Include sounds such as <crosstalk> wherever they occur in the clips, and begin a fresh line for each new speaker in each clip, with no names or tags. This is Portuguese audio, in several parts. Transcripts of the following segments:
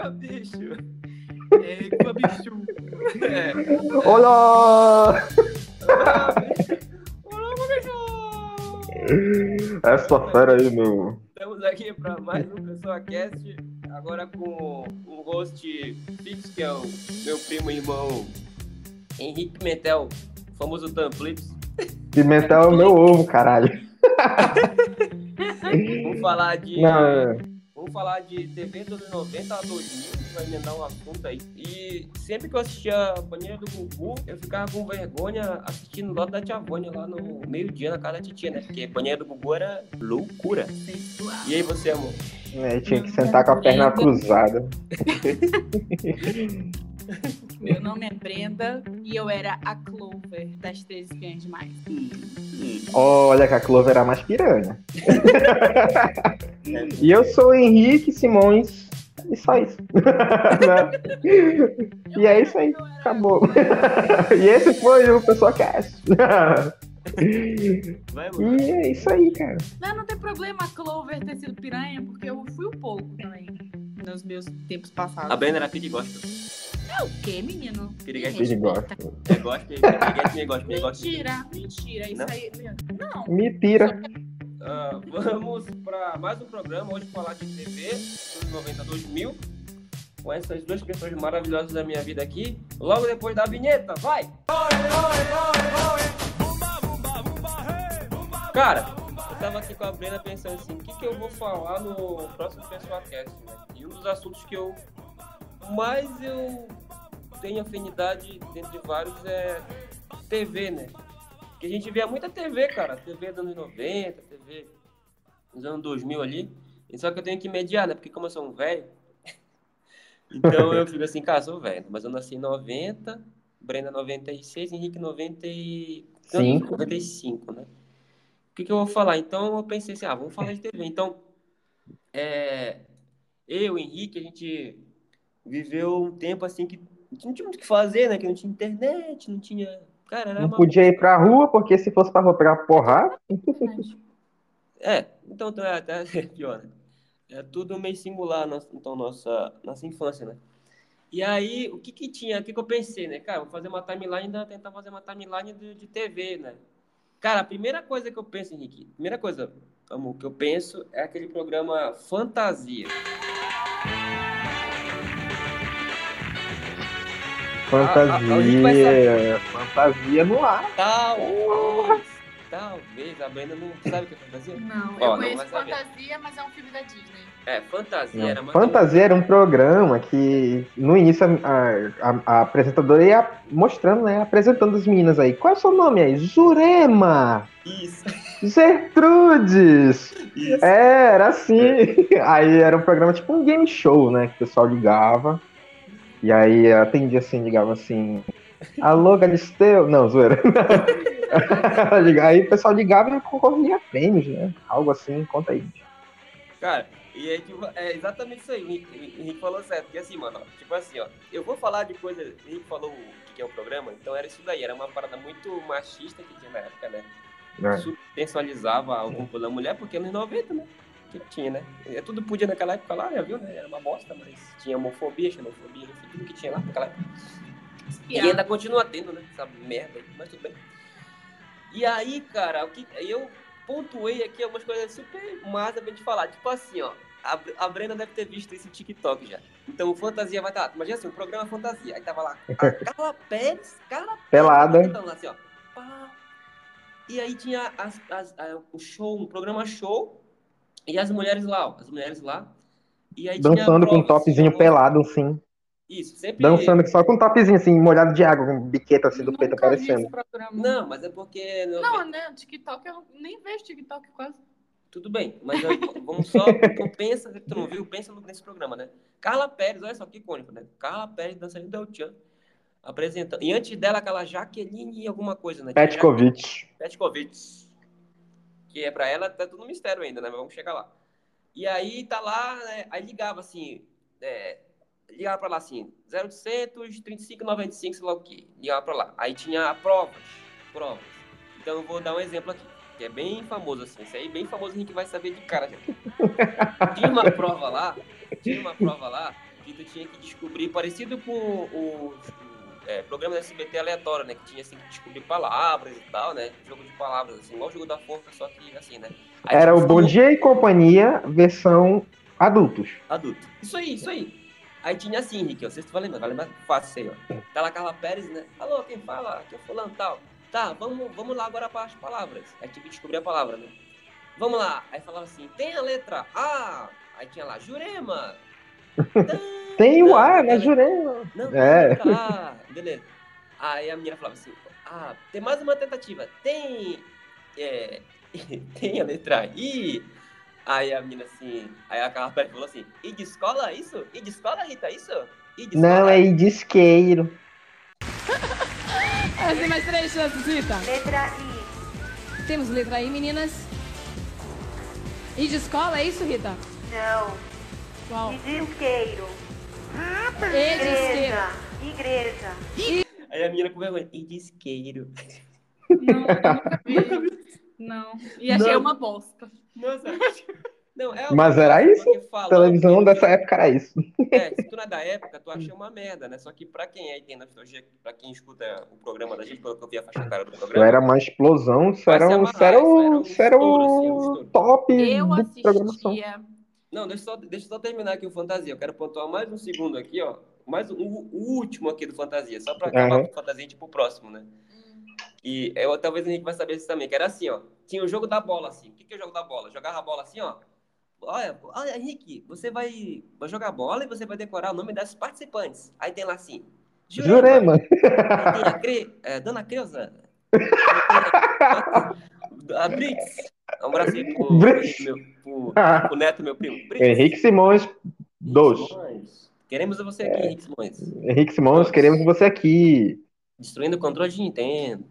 Égua, bicho. Égua, bicho. É.
Olá!
Olá, bicho. Olá, bicho.
Essa fera aí, meu.
Estamos aqui para mais um Pessoa Cast, agora com um host fixo, que é o meu primo e irmão Henrique Pimentel, famoso Tamplips.
Pimentel é o meu ovo, caralho.
Vamos falar de.
Não, é.
Vamos falar de TV dos anos 90 a 2000, que vai emendar um assunto aí. E sempre que eu assistia banheira do Gugu, eu ficava com vergonha assistindo lá da Tia Vânia, lá no meio-dia, na casa da titia, né? Porque banheira do Gugu era loucura. E aí você, amor?
é, tinha que sentar com a perna cruzada. <laughs>
Meu nome é Brenda e eu era a Clover das Três Espiãs Demais.
Olha que a Clover era mais piranha. e eu sou o Henrique Simões. E só isso. <laughs> E é isso aí. Acabou. e esse foi o Pessoa Cast.
Vai,
e é isso aí, cara.
Não, não tem problema a Clover ter sido piranha, porque eu fui um pouco também nos meus tempos passados.
A Brenda era gospel.
É o quê, menino?
Piriguete.
Gosta.
É gospel, piriguete, gosta.
Mentira, mentira. Isso
Não?
aí. Não.
Me tira.
Ah, vamos para mais um programa, hoje falar de TV, dos 90 a 2000, com essas duas pessoas maravilhosas da minha vida aqui, logo depois da vinheta, vai! Cara, tava aqui com a Brenda pensando assim, o que, que eu vou falar no próximo Pessoal Cast, né? E um dos assuntos que eu mais eu tenho afinidade, dentre vários, é TV, né? Porque a gente vê muita TV, cara. TV dos anos 90, TV dos anos 2000 ali. E só que eu tenho que mediar, né? Porque como eu sou um velho, <laughs> então eu fico assim, cara, sou velho. Mas eu nasci em 90, Brenda 96, Henrique 90 e...
Cinco.
95, né? O que, que eu vou falar? Então eu pensei assim, ah, vamos falar de TV. Então, é, eu, Henrique, a gente viveu um tempo assim que não tinha muito o que fazer, né? Que não tinha internet, não tinha... Cara,
Não
uma
podia ir pra rua, porque se fosse pra rua porrada,
É, então, então é até <laughs> pior, né? É tudo meio singular, então, nossa, nossa infância, né? E aí, o que que tinha, o que que eu pensei, né? Cara, vou fazer uma timeline, tentar fazer uma timeline de, de TV, né? Cara, a primeira coisa que eu penso, Henrique, a primeira coisa, amor, que eu penso é aquele programa Fantasia. alguém vai
fantasia. Fantasia no ar.
Talvez, talvez, a Brenda não sabe o que é fantasia?
Não,
Ó,
eu
não
conheço
saber.
Fantasia, mas é um filme da Disney.
É, Fantasia
Não,
era mais
Fantasia era um programa que no início a, a- a apresentadora ia mostrando, né? Apresentando as meninas aí. Qual é o seu nome aí? Jurema!
Isso,
Gertrudes!
isso.
É, era assim. Aí era um programa tipo um game show, né? Que o pessoal ligava. E aí atendia assim, ligava assim. Alô, Galisteu? Não, zoeira. <laughs> aí o pessoal ligava e concorria a prêmios, né? Algo assim, conta aí.
Cara, e é, tipo, é exatamente isso aí. O Henrique, o Henrique falou certo. Porque assim, mano, ó, tipo assim, ó. Eu vou falar de coisa. O Henrique falou o que é o programa, então era isso daí. Era uma parada muito machista que tinha na época, né?
né?
Subsensualizava o corpo da mulher, porque nos 90, né? Que tinha, né? É, tudo podia naquela época lá, já viu, né? Era uma bosta, mas tinha homofobia, xenofobia, enfim, tudo que tinha lá naquela época. E ainda continua tendo, né? Essa merda aí, mas tudo bem. E aí, cara, o que eu pontuei aqui algumas coisas super massa pra gente falar. Tipo assim, ó. A, a Brenda deve ter visto esse TikTok já. Então, fantasia vai estar. Tá, imagina assim, o programa fantasia. Aí tava lá. A Carla Pérez, Carla Pérez.
Pelada.
Então, lá, assim, ó. Pá. E aí tinha as, as, a- o show, um programa show. E as mulheres lá, ó. As mulheres lá. E aí tinha
Dançando com um topzinho pelado, assim.
Isso, sempre.
Dançando só com um topzinho, assim, molhado de água, com um biqueta assim do peito aparecendo.
Não, mas é porque.
Não, né? TikTok, eu nem vejo TikTok quase.
Tudo bem, mas eu- vamos só. então pensa, tu não viu? Pensa no- nesse programa, né? Carla Pérez, olha só que icônico, né? Carla Pérez dançarina do El Chan. Apresentando. E antes dela, aquela Jaqueline alguma coisa, né?
Petkovic.
Petkovic. Que é pra ela, tá tudo mistério ainda, né? Mas vamos chegar lá. E aí tá lá, né? Aí ligava assim. É, ligava pra lá assim, 0800 3595, sei lá o quê. Ligava pra lá. Aí tinha provas. Provas. Então eu vou dar um exemplo aqui. Que é bem famoso assim. Isso aí bem famoso a gente vai saber de cara já. <laughs> Tinha uma prova lá. Tinha uma prova lá. Que tu tinha que descobrir, parecido com o, o é, programa da SBT aleatório, né? Que tinha assim que descobrir palavras e tal, né? Jogo de palavras, assim, igual o jogo da forca, só que assim, né? Aí
Era o Bom Dia e Companhia, versão adultos.
adulto. Isso aí, isso aí. Aí tinha assim, Henrique, ó, vocês vai lembrar, vai lembrar fácil isso aí, ó. Tá lá Carla Pérez, né? Alô, quem fala? Aqui é fulano tal. Tá, vamos, vamos lá agora para as palavras. Aí tinha que descobrir a palavra, né? Vamos lá. Aí falava assim, tem a letra A. Aí tinha lá, Jurema. <laughs>
Tem o A, né, Jurema?
Não,
É.
A. Beleza. Aí a menina falava assim, ah, tem mais uma tentativa. Tem... É, <laughs> tem a letra I. Aí a menina assim, aí a Carla falou assim, e de escola isso? E de escola, Rita, isso? E de
Não,
escola?
é disqueiro. <laughs>
Ah, Tem mais três chances, Rita.
Letra I.
Temos letra I, meninas. I de escola, é isso, Rita?
Não.
Qual?
E disqueiro.
E de isqueiro.
Igreja. Igreja.
Aí a menina com vergonha, e de isqueiro.
Não, eu nunca vi. <laughs> Não. E achei
Não.
uma bosta.
Nossa. Não, é
Mas
uma
era isso? Televisão
que-
dessa época era isso.
É, se tu não é da época, tu acha uma merda, né? Só que pra quem aí tem nostalgia, pra quem escuta o programa da gente, pelo que eu vi a faixa cara do
Isso
programa.
era uma explosão, isso era, um-
amarrar,
isso era,
isso um
isso era
estouro, assim, um estouro.
top
Eu
programação.
assistia.
Não, deixa eu, só, deixa só terminar aqui o Fantasia. Eu quero pontuar mais um segundo aqui, ó. Mais um, o último aqui do Fantasia, só pra acabar
Aham.
com o Fantasia, tipo, o próximo, né? E eu, talvez a gente vai saber isso também, que era assim, ó. Tinha o jogo da bola, assim. O que, que é o jogo da bola? Jogava a bola assim, ó. Olha, olha, Henrique, você vai, vai jogar bola e você vai decorar o nome das participantes. Aí tem lá assim.
Jurema.
Aí tem a Cre... é, Dona Creuza. <laughs> A Brits. Um abraço aí pro, meu, pro, pro neto, meu primo. Brits.
Henrique Simões, dois.
Simões. Queremos você aqui, Henrique Simões.
Henrique Simões, queremos você aqui.
Destruindo o controle de Nintendo.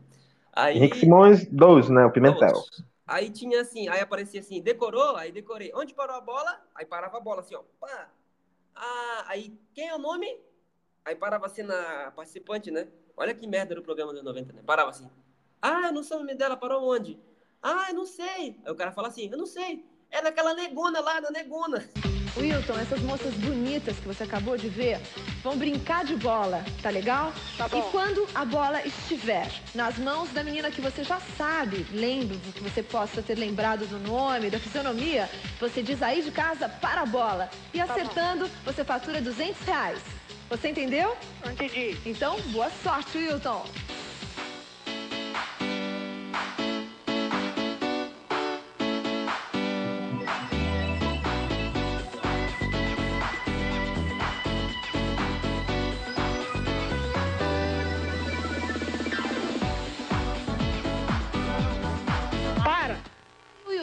Aí,
Henrique Simões, dois, né? O Pimentel.
Todos. Aí tinha assim, aí aparecia assim, decorou, aí decorei. Onde parou a bola? Aí parava a bola assim, ó. Pá. Ah, aí quem é o nome? Aí parava assim na participante, né? Olha que merda do programa dos 90, né? Parava assim. Ah, eu não sei o nome dela, parou onde? Ah, eu não sei. Aí o cara fala assim, eu não sei. É daquela negona lá, da negona.
Wilton, essas moças bonitas que você acabou de ver vão brincar de bola, tá legal? E quando a bola estiver nas mãos da menina que você já sabe, lembro que você possa ter lembrado do nome, da fisionomia, você diz aí de casa para a bola. E acertando, você fatura 200 reais. Você entendeu?
Entendi.
Então, boa sorte, Wilton.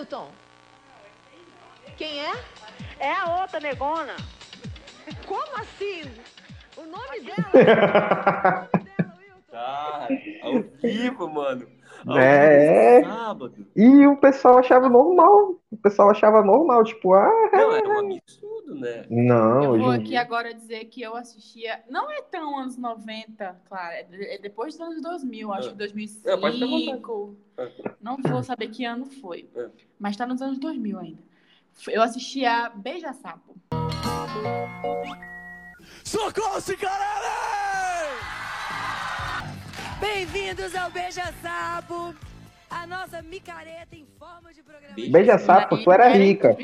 Wilton. Quem é?
É a outra negona.
Como assim? O nome dela? <laughs> O nome dela, Wilton.
Tá, ao vivo, mano.
É. E o pessoal achava normal. O pessoal achava normal, tipo, ah,
Não, era um absurdo, né?
não,
Eu vou aqui
dia.
agora dizer que eu assistia. Não é tão anos 90, claro. É é depois dos anos 2000, acho
Ah.
que 2005.
É, pode ter
Não vou saber que ano foi.
É.
Mas tá nos anos 2000 ainda. Eu assistia Beija Sapo.
Socorro, Cicarelli!
Bem-vindos ao Beija Sapo, a nossa micareta em forma de programa.
Beija sapo, tu era rica.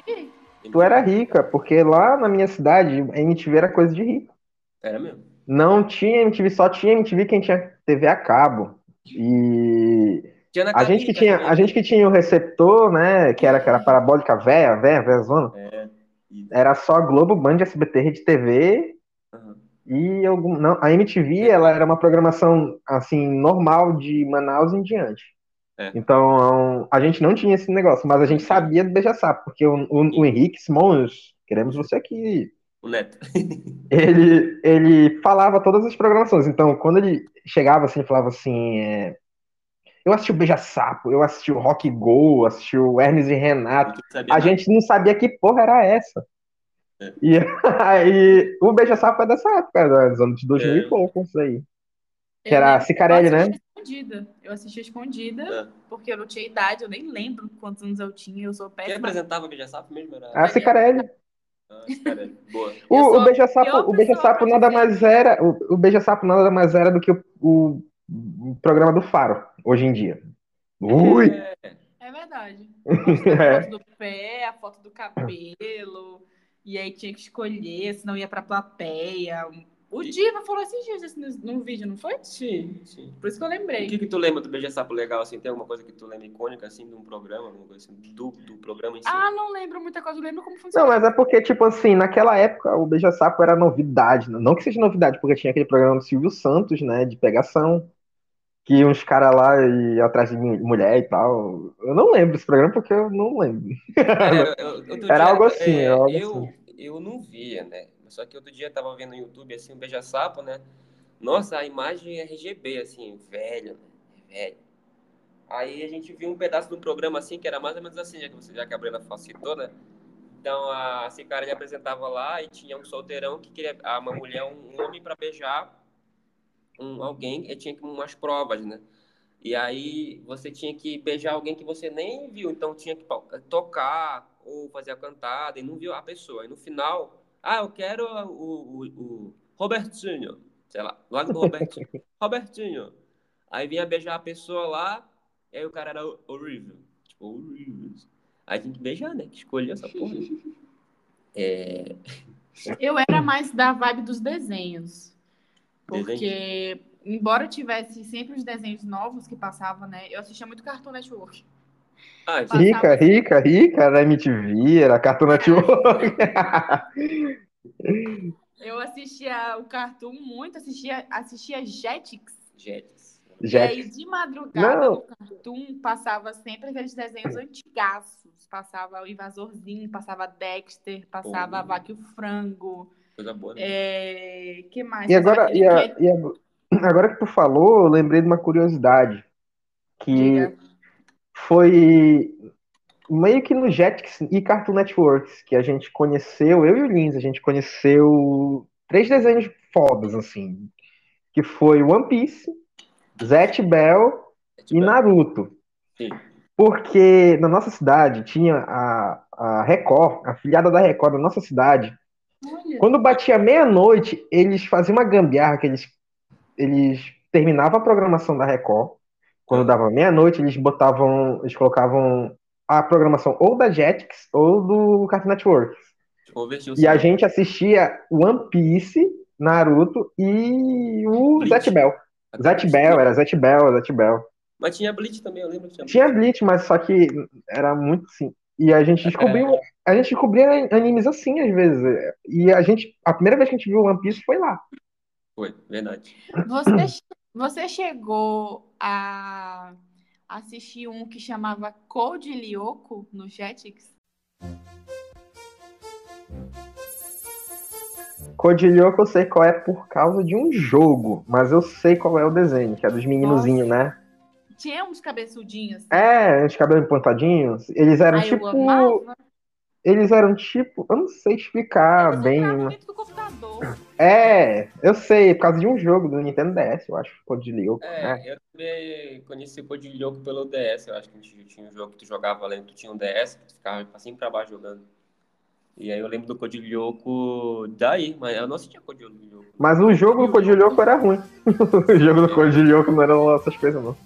Tu era rica, porque lá na minha cidade, a MTV era coisa de rico.
Era mesmo.
Não tinha MTV, só tinha MTV quem tinha TV a cabo. E a gente que tinha, a gente que tinha o receptor, né, que era aquela parabólica véia, véia, véia zona,
É. E-
era só Globo, Band, SBT, Rede TV. E algum, não, a MTV, ela era uma programação assim normal de Manaus em diante.
É.
Então, a gente não tinha esse negócio, mas a gente sabia do Beija-Sapo, porque o, o, o Henrique Simões, queremos você aqui,
O Neto. <laughs>
ele, ele falava todas as programações. Então, quando ele chegava assim, falava assim: é, Eu assisti o Beija-Sapo, eu assisti o Rock Go, assisti o Hermes e Renato. A
nada.
gente não sabia que porra era essa.
É.
E <laughs> aí, o Beija-Sapo é dessa época, né, dos anos 2000
É.
e pouco, isso aí. Que
Eu
era Cicarelli, né?
Escondida. Eu assistia escondida,
É.
porque eu não tinha idade, eu nem lembro quantos anos eu tinha, eu sou
Quem
péssima.
apresentava o Beija-Sapo mesmo era...
A Cicarelli.
Ah, é boa.
O, o
a
beija-sapo,
pior
o beija-sapo
pessoa pra
nada mais era, o, o beija-sapo nada mais era do que o, o- o programa do Faro, hoje em dia. Ui!
É,
É verdade. <laughs> A foto do pé, a foto do cabelo. E aí tinha que escolher, senão ia pra plateia. O
E-
Diva falou esses dias isso no, no vídeo, não foi?
sim, sim.
Por isso que eu
O
lembrei.
que, que tu lembra do Beija-Sapo legal, assim? Tem alguma coisa que tu lembra icônica, assim, de um programa, alguma coisa assim, do, do programa em si?
Ah, não lembro muita coisa, eu lembro como
Não,
funciona.
mas é porque, tipo assim, naquela época o Beija-Sapo era novidade. Não que seja novidade, porque tinha aquele programa do Silvio Santos, né, de pegação, que uns caras lá iam atrás de mu- mulher e tal. Eu não lembro desse programa porque eu não lembro.
Era, eu- <laughs> outro
Era algo assim,
é,
era algo
eu,
assim.
eu não via, né? Só que outro dia eu tava vendo no YouTube, assim, um beija-sapo, né? Nossa, a imagem é RGB, assim, velho, né? Velho. Aí a gente viu um pedaço de um programa, assim, que era mais ou menos assim, já que, você, já que a Brena citou, né? Então, a, esse cara, ele apresentava lá e tinha um solteirão que queria, uma mulher, um, um homem para beijar um, alguém, e tinha que umas provas, né? E aí você tinha que beijar alguém que você nem viu, então tinha que tocar ou fazer a cantada e não viu a pessoa. E no final, ah, eu quero o, o, o Robertinho, sei lá, lá do Robertinho. <laughs> Robertinho. Aí vinha beijar a pessoa lá, e aí o cara era horrível. Tipo, horrível. Aí tinha que beijar, né? Que escolher essa porra. <laughs> É,
Eu era mais da vibe dos desenhos.
Desenho?
Porque, embora tivesse sempre os desenhos novos que passavam, né? Eu assistia muito Cartoon Network.
Ah,
Rica, rica, rica, era MTV, era Cartoon Network. <laughs>
Eu assistia o Cartoon muito, assistia, assistia Jetix.
Jetix.
E aí, de madrugada,
Não.
no Cartoon, passava sempre aqueles desenhos antigaços. Passava o Invasorzinho, passava Dexter, passava a
Pô.
Vaca e o Frango.
Coisa boa, né?
É... que mais?
E agora, e a- e a- agora que tu falou, eu lembrei de uma curiosidade. Que
Diga.
foi meio que no Jetix e Cartoon Networks que a gente conheceu, eu e o Lins, a gente conheceu três desenhos fodas, assim. Que foi One Piece, Zatch Bell e
tipo,
Naruto.
Sim.
Porque na nossa cidade tinha a, a Record, a filiada da Record da nossa cidade.
Olha,
Quando batia meia-noite, eles faziam uma gambiarra que eles, eles terminavam a programação da Record. Quando dava meia-noite, eles botavam, eles colocavam a programação ou da Jetix ou do Cartoon Network.
convertiu
E a gente assistia One Piece, Naruto e o
Bleach.
Zatch Bell. Zatch Bell, era Zatch Bell, Zatch Bell.
Mas tinha Bleach também, eu lembro tinha
Tinha Bleach, mas só que era muito assim. E a gente descobriu, a gente descobria animes assim às vezes. E a gente, a primeira vez que a gente viu One Piece foi lá.
Foi, verdade.
Você, você chegou a assistir um que chamava Code Lyoko no Jetix?
Codilhoco eu sei qual é por causa de um jogo, mas eu sei qual é o desenho, que é dos meninozinhos, né?
Tinha uns cabeçudinhos.
É, os cabelos pontadinhos. Eles eram
Aí eu
tipo.
amava.
Eles eram tipo. Eu não sei explicar
Eles
bem.
entravam
mas-
dentro do computador.
É, eu sei, por causa de um jogo do Nintendo DS, eu acho. Codilhoco.
É,
né?
eu também conheci o Codilhoco pelo DS. Eu acho que a gente tinha um jogo que tu jogava além, tu tinha um DS, que tu ficava pra cima e pra baixo jogando. E aí eu lembro do Codilhoco daí, mas eu não assistia Codilhoco.
Mas o jogo do Codilhoco era ruim. <laughs> o jogo do Codilhoco não era essas coisas, não.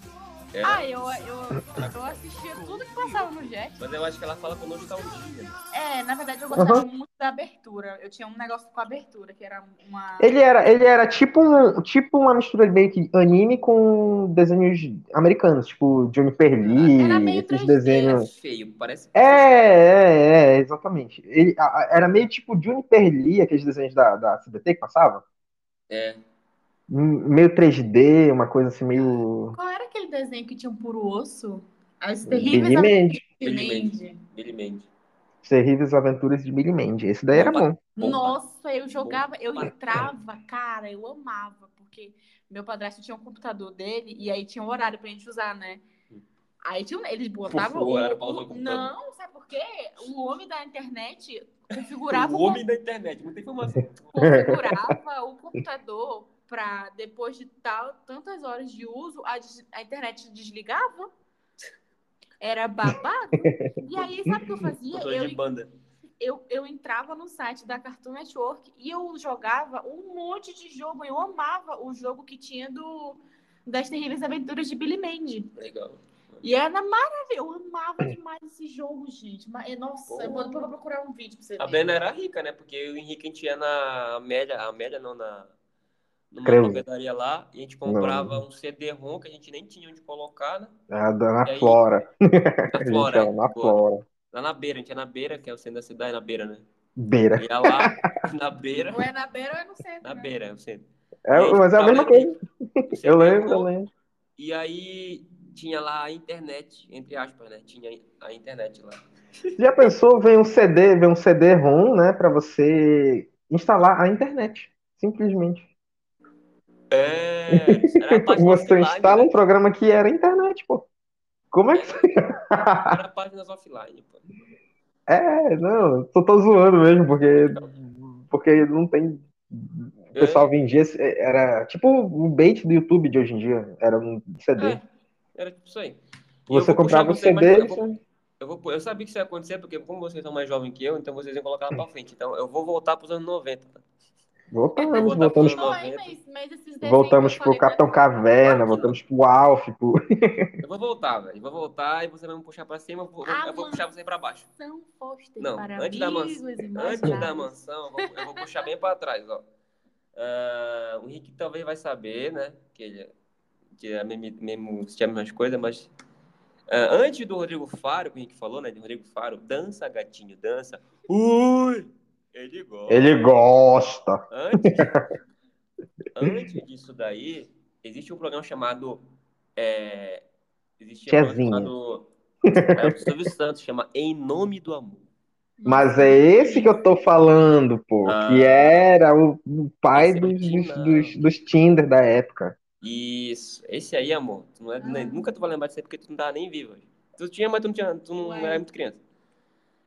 Era,
Ah, eu, eu, eu assistia tudo que passava no Jetix.
Mas eu acho que ela fala com nostalgia.
É, na verdade eu gostava
Aham.
muito da abertura. Eu tinha um negócio com a abertura, que era uma.
Ele era, ele era tipo, um, tipo uma mistura meio que anime com desenhos americanos, tipo Juniper Lee,
Era meio
esses
3D.
desenhos.
É feio, parece.
É, é, é, exatamente. Ele, a- a- era meio tipo Juniper Lee, aqueles desenhos da, da CBT que passava.
É.
Meio 3D, uma coisa assim, meio.
Qual era aquele desenho que tinha um puro osso? As
Billy
terríveis
Mandy.
Billy.
Mandy.
Billy Mandy.
Terríveis Aventuras de Billy Mandy. Esse daí era bom.
Nossa, eu jogava, eu entrava, cara, eu amava, porque meu padrasto tinha um computador dele e aí tinha um horário pra gente usar, né? Aí tinha, um- eles botavam
O horário pra usar o computador.
Não, sabe por quê? O homem da internet configurava
O homem da internet, muita informação. <laughs>
configurava o computador para depois de tal, tantas horas de uso, a, a internet desligava. Era babado. E aí, sabe o que eu <laughs> fazia? Eu, eu, eu entrava no site da Cartoon Network e eu jogava um monte de jogo. Eu amava o jogo que tinha do das terríveis aventuras de Billy Mandy.
Legal.
E era maravilhoso. Eu amava demais esse jogo, gente. Mas, nossa, eu vou, depois eu vou procurar um vídeo pra você ver.
A Brenda era rica, né? Porque o Henrique a gente ia na Amélia, a Amélia não, na numa
Creuza.
papelaria lá, e a gente comprava um CD-ROM que a gente nem tinha onde colocar, né?
A da-
E
na
aí-
Flora. <laughs>
Na <laughs> Flora,
ia na. Flora.
Lá na beira, a gente ia na beira, que é o centro da cidade, na beira, né?
Beira.
Ia lá, <laughs> na beira,
Ou é na beira ou é no centro.
na
né?
beira, é o centro.
É,
aí,
mas é a mesma coisa. Eu lembro, eu lembro.
E aí tinha lá a internet, entre aspas, né? Tinha a internet lá.
Já pensou, vem um CD, vem um CD-ROM, né, pra você instalar a internet. Simplesmente.
É,
Você instala
né?
um programa que era internet, pô. Como é que
Era <laughs> páginas offline, pô.
É, não, tô, tô zoando mesmo, porque, porque não tem. O pessoal vendia. esse- Era tipo o bait do YouTube de hoje em dia. Era um CD.
É, era tipo isso aí. E
Você comprava o
você mais-
CD você-
Eu, vou, eu sabia que isso ia acontecer, porque como vocês são mais jovens que eu, então vocês iam colocar lá pra frente. Então eu vou voltar pros anos 90. tá?
Voltamos,
botar
voltamos,
pros anos
Ai,
90.
mas, mas
voltamos pro Capitão Caverna, voltamos pro Alf, pro. <laughs>
Eu vou voltar, velho. Eu vou voltar e você vai me puxar pra cima, eu vou, eu vou puxar você pra baixo. Não,
para
antes da, mansão, antes da mansão, eu vou, eu vou puxar bem pra trás, ó. Ah, o Henrique talvez vai saber, né? Que ele é- que é mesmo, mesmo assistir as mesmas coisas, mas. ah, antes do Rodrigo Faro, que o Henrique falou, né? De Rodrigo Faro, dança, gatinho, dança. Ui! Ele gosta.
Ele gosta.
Antes, <laughs> antes disso daí, existe um programa chamado. É, existia um
Tiazinha.
programa chamado. <laughs> É, o Silvio Santos chama Em Nome do Amor.
Mas é esse que eu tô falando, pô.
Ah.
que era o, o pai
é
dos, dos, dos, dos Tinder da época.
Isso, esse aí, amor. Tu não é, nem- nunca tu vai lembrar disso aí porque tu não tava nem vivo. Tu tinha, mas tu não, tinha, tu não
Ué.
era muito criança.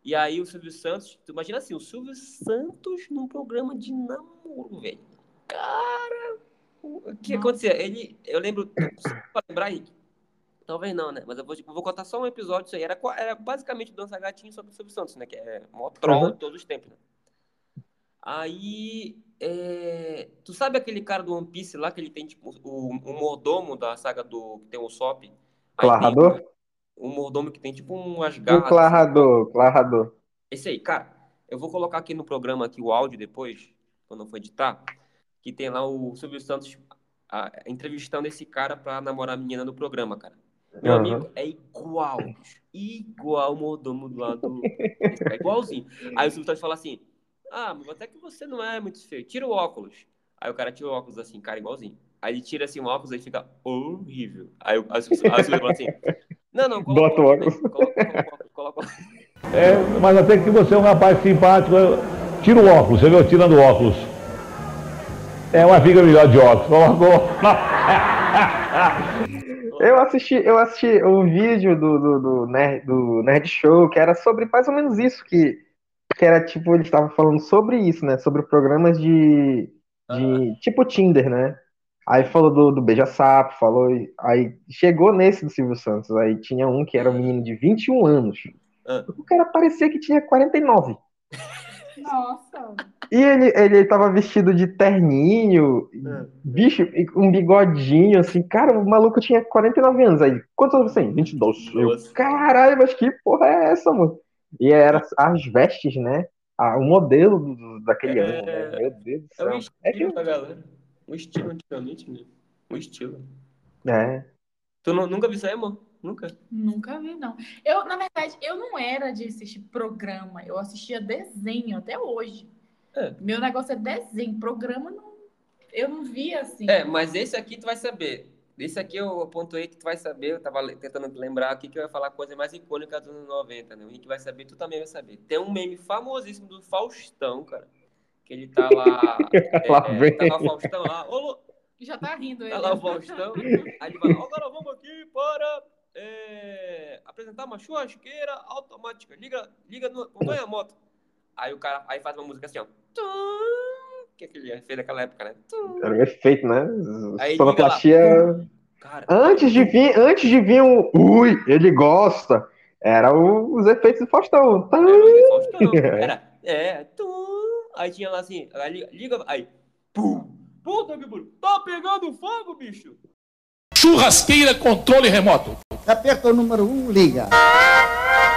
E aí o Silvio Santos, tu imagina assim, o Silvio Santos num programa de namoro, velho. Cara, o que acontecia? Ele, eu lembro, pra lembrar, Henrique? Talvez não, né? Mas eu vou, eu vou contar só um episódio disso aí. Era, era basicamente Dança Gatinho sobre o Silvio Santos, né? Que é o maior troll
Uhum.
de todos os tempos, né? Aí, é, tu sabe aquele cara do One Piece lá que ele tem, tipo, o, o mordomo da saga do. que tem o Sop? Aí
Clarrador?
tem O mordomo que tem, tipo, umas
O
garras. assim,
Clarrador, Clarrador.
esse aí, cara, eu vou colocar aqui no programa aqui o áudio depois, quando eu for editar, que tem lá o Silvio Santos ah, entrevistando esse cara pra namorar a menina no programa, cara. Meu
Aham.
amigo, é igual, igual o mordomo do lado. É igualzinho. Aí o Silvio Santos fala assim: Ah, mas até que você não é muito feio, tira o óculos. Aí o cara tira o óculos assim, cara, igualzinho. Aí ele tira assim o óculos e fica horrível. Aí, o- aí o aí o Silvio fala assim: Não, não, coloca
Bota o óculos.
Coloca.
É, mas até que você é um rapaz simpático. eu- Tira o óculos, você viu? Tirando o óculos. É uma figa melhor de óculos. Colocou. <laughs>
Eu assisti, eu assisti um vídeo do, do, do, Nerd, do Nerd Show que era sobre mais ou menos isso, que, que era tipo, eles estavam falando sobre isso, né? Sobre programas de, de tipo Tinder, né? Aí falou do, do Beija-Sapo, falou. Aí chegou nesse do Silvio Santos. Aí tinha um que era um menino de 21 anos.
Ah.
O cara parecia que tinha 49. <laughs>
Nossa.
E ele, ele tava vestido de terninho, bicho, e com um bigodinho, assim, cara, o maluco tinha 49 anos. Aí, quantos anos você tem? 22. Eu, caralho, mas que porra é essa, mano? E era as vestes, né? Ah, o modelo do- daquele
É.
ano, né? Meu Deus do
É o
céu.
estilo da galera. O estilo antigamente, né? O estilo.
É.
Tu nu- nunca viu isso aí, amor? Nunca?
Nunca vi, não. Eu, na verdade, eu não era de assistir programa. Eu assistia desenho até hoje.
É.
Meu negócio é desenho. Programa, não, eu não via assim.
É, mas esse aqui tu vai saber. Esse aqui eu pontuei que tu vai saber. Eu tava tentando lembrar aqui que eu ia falar coisa mais icônica dos anos 90, né? O Henrique vai saber, tu também vai saber. Tem um meme famosíssimo do Faustão, cara. Que ele tá lá. <laughs>
Lá
é,
vem.
tá lá o Faustão lá. Ô, Lu-
Já tá rindo ele.
Tá lá o Faustão. Aí ele vai, agora vamos aqui para é, apresentar uma churrasqueira automática. Liga, liga no. Acompanha a moto. Aí o cara aí faz uma música assim, ó. Tum, Que é aquele fez naquela época, né? Tum.
Era um efeito, né?
Aí
Sonoplastia.
Cara,
Antes de vir, antes de vir o. Ui, ele gosta. Era o- os efeitos do Faustão. Tá.
Era o Faustão. <laughs> Era, é, tu. Aí tinha lá assim, aí liga, liga, aí, pum. Puta que pariu, tá pegando fogo, bicho.
Churrasqueira controle remoto.
Aperta o número 1, um, liga.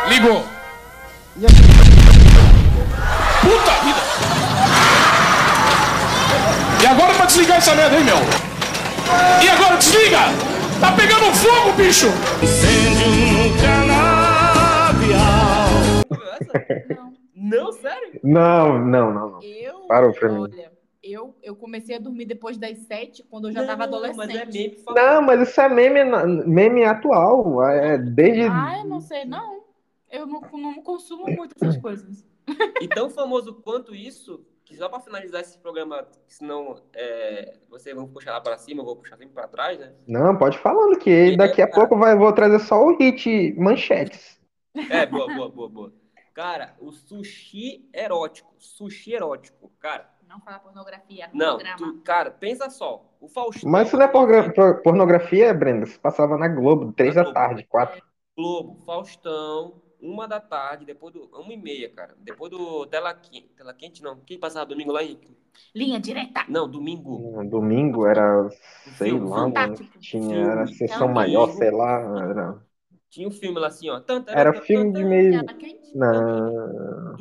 Ligou.
E a-
Puta vida. E agora pra desligar essa merda, hein, meu? E agora desliga. Tá pegando fogo, bicho. Incêndio no canavial.
Não.
Não, sério?
Não, não, não, não.
Eu,
Parou pra mim.
olha, eu, eu comecei a dormir depois das sete, quando eu já tava
Não,
adolescente.
Mas é meme.
Não, mas isso é meme, meme atual. É desde.
Ah, eu não sei, não. Eu não, não consumo muito essas coisas.
E tão famoso quanto isso, que só pra finalizar esse programa, senão é, vocês vão puxar lá pra cima, eu vou puxar sempre pra trás, né?
Não, pode falando que daqui a pouco vai, vou trazer só o hit manchetes.
É, boa, boa, boa, boa. Cara, o sushi erótico. Sushi erótico, cara.
Não falar pornografia,
Não, tu, cara, pensa só. O Faustão.
Mas isso não é porgra- por- pornografia, Brenda? Isso passava na Globo, três da
Globo.
tarde, quatro.
Globo, Faustão, uma da tarde, depois do. Uma e meia, cara. Depois do Tela Quente. Tela Quente não. Quem passava domingo lá, Henrique?
Linha direta.
Não, domingo.
Domingo era, sei lá, tinha, era sessão
Domingo.
maior, sei lá. Era,
Tinha um filme lá assim, ó. Tan, tan,
era filme de meio. Não.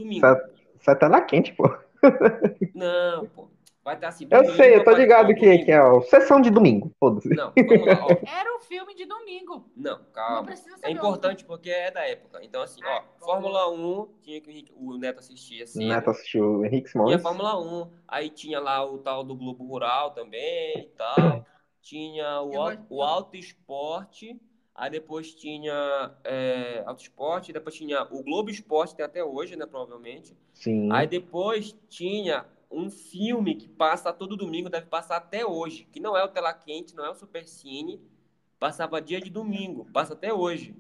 Tela quente, pô. <laughs>
Não, pô. Vai estar assim.
Eu sei, eu tô ligado que,
domingo.
que é ó, sessão de domingo, foda-se.
Não, vamos lá, ó. <laughs>
Era o filme de domingo.
Não,
Não
calma.
precisa
É importante porque é da época. Então, assim, ó,
Ah.
Fórmula 1, tinha que o Henrique- o Neto assistir assim.
Neto assistiu o Henrique
Tinha
Simões.
Fórmula 1, aí tinha lá o tal do Globo Rural também e tal. Tinha o, o Auto Esporte, aí depois tinha é, Auto Esporte, depois tinha o Globo Esporte, tem até hoje, né, provavelmente.
Sim.
Aí depois tinha um filme que passa todo domingo, deve passar até hoje, que não é o Tela Quente, não é o Super Cine, passava dia de domingo, passa até hoje.